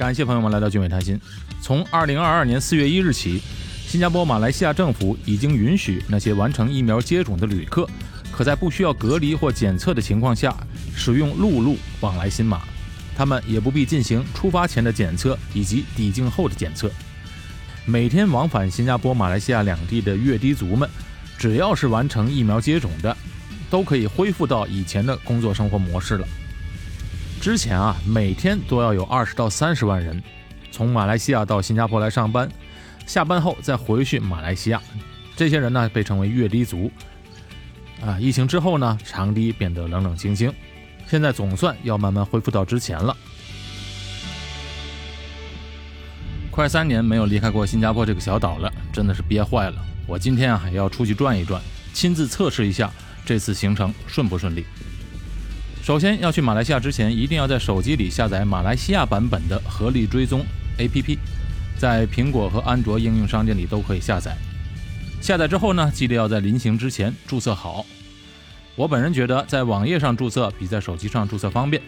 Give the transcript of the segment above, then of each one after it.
感谢朋友们来到俊伟谈心。从二零二二年四月一日起，新加坡、马来西亚政府已经允许那些完成疫苗接种的旅客，可在不需要隔离或检测的情况下，使用陆路往来新马。他们也不必进行出发前的检测以及抵境后的检测。每天往返新加坡、马来西亚两地的越低族们，只要是完成疫苗接种的，都可以恢复到以前的工作生活模式了。之前啊，每天都要有二十到三十万人从马来西亚到新加坡来上班，下班后再回去马来西亚。这些人呢，被称为越低族。啊，疫情之后呢，长堤变得冷冷清清。现在总算要慢慢恢复到之前了。快三年没有离开过新加坡这个小岛了，真的是憋坏了。我今天啊也要出去转一转，亲自测试一下这次行程顺不顺利。首先要去马来西亚之前，一定要在手机里下载马来西亚版本的合力追踪 APP，在苹果和安卓应用商店里都可以下载。下载之后呢，记得要在临行之前注册好。我本人觉得，在网页上注册比在手机上注册方便。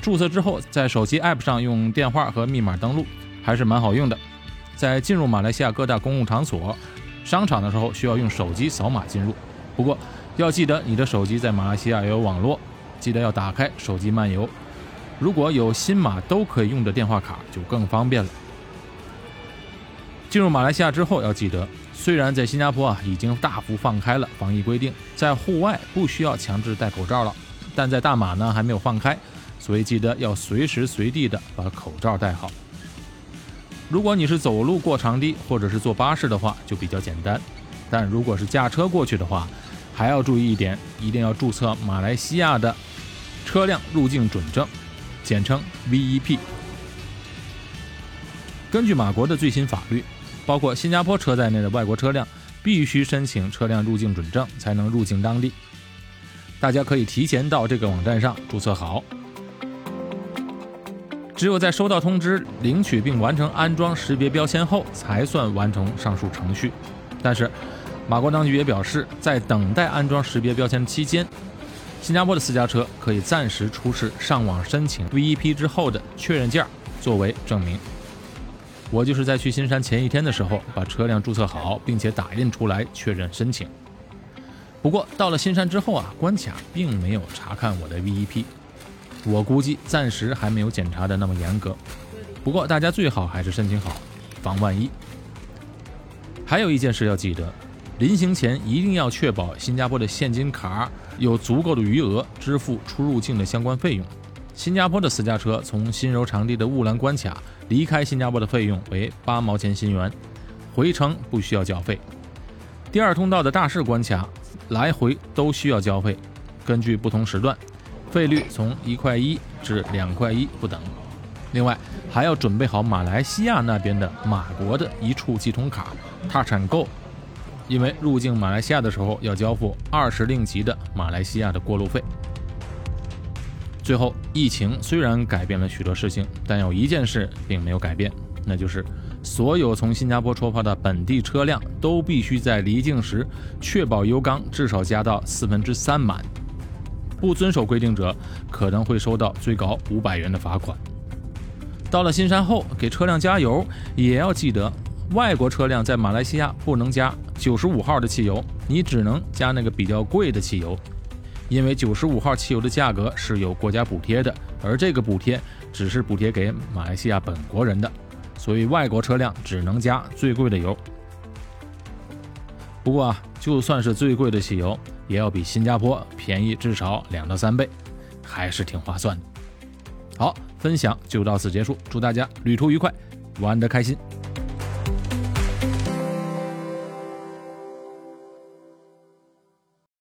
注册之后，在手机 App 上用电话和密码登录，还是蛮好用的。在进入马来西亚各大公共场所、商场的时候，需要用手机扫码进入。不过要记得，你的手机在马来西亚也有网络，记得要打开手机漫游。如果有新马都可以用的电话卡，就更方便了。进入马来西亚之后，要记得。虽然在新加坡啊已经大幅放开了防疫规定，在户外不需要强制戴口罩了，但在大马呢还没有放开，所以记得要随时随地的把口罩戴好。如果你是走路过长堤或者是坐巴士的话，就比较简单；但如果是驾车过去的话，还要注意一点，一定要注册马来西亚的车辆入境准证，简称 VEP。根据马国的最新法律。包括新加坡车在内的外国车辆必须申请车辆入境准证才能入境当地。大家可以提前到这个网站上注册好。只有在收到通知、领取并完成安装识别标签后，才算完成上述程序。但是，马国当局也表示，在等待安装识别标签期间，新加坡的私家车可以暂时出示上网申请 VEP 之后的确认件作为证明。我就是在去新山前一天的时候，把车辆注册好，并且打印出来确认申请。不过到了新山之后啊，关卡并没有查看我的 VEP，我估计暂时还没有检查的那么严格。不过大家最好还是申请好，防万一。还有一件事要记得，临行前一定要确保新加坡的现金卡有足够的余额支付出入境的相关费用。新加坡的私家车从新柔长地的雾兰关卡。离开新加坡的费用为八毛钱新元，回程不需要交费。第二通道的大市关卡来回都需要交费，根据不同时段，费率从一块一至两块一不等。另外还要准备好马来西亚那边的马国的一处系统卡踏产购，因为入境马来西亚的时候要交付二十令吉的马来西亚的过路费。最后，疫情虽然改变了许多事情，但有一件事并没有改变，那就是所有从新加坡出发的本地车辆都必须在离境时确保油缸至少加到四分之三满，不遵守规定者可能会收到最高五百元的罚款。到了新山后，给车辆加油也要记得，外国车辆在马来西亚不能加九十五号的汽油，你只能加那个比较贵的汽油。因为九十五号汽油的价格是有国家补贴的，而这个补贴只是补贴给马来西亚本国人的，所以外国车辆只能加最贵的油。不过啊，就算是最贵的汽油，也要比新加坡便宜至少两到三倍，还是挺划算的。好，分享就到此结束，祝大家旅途愉快，玩得开心。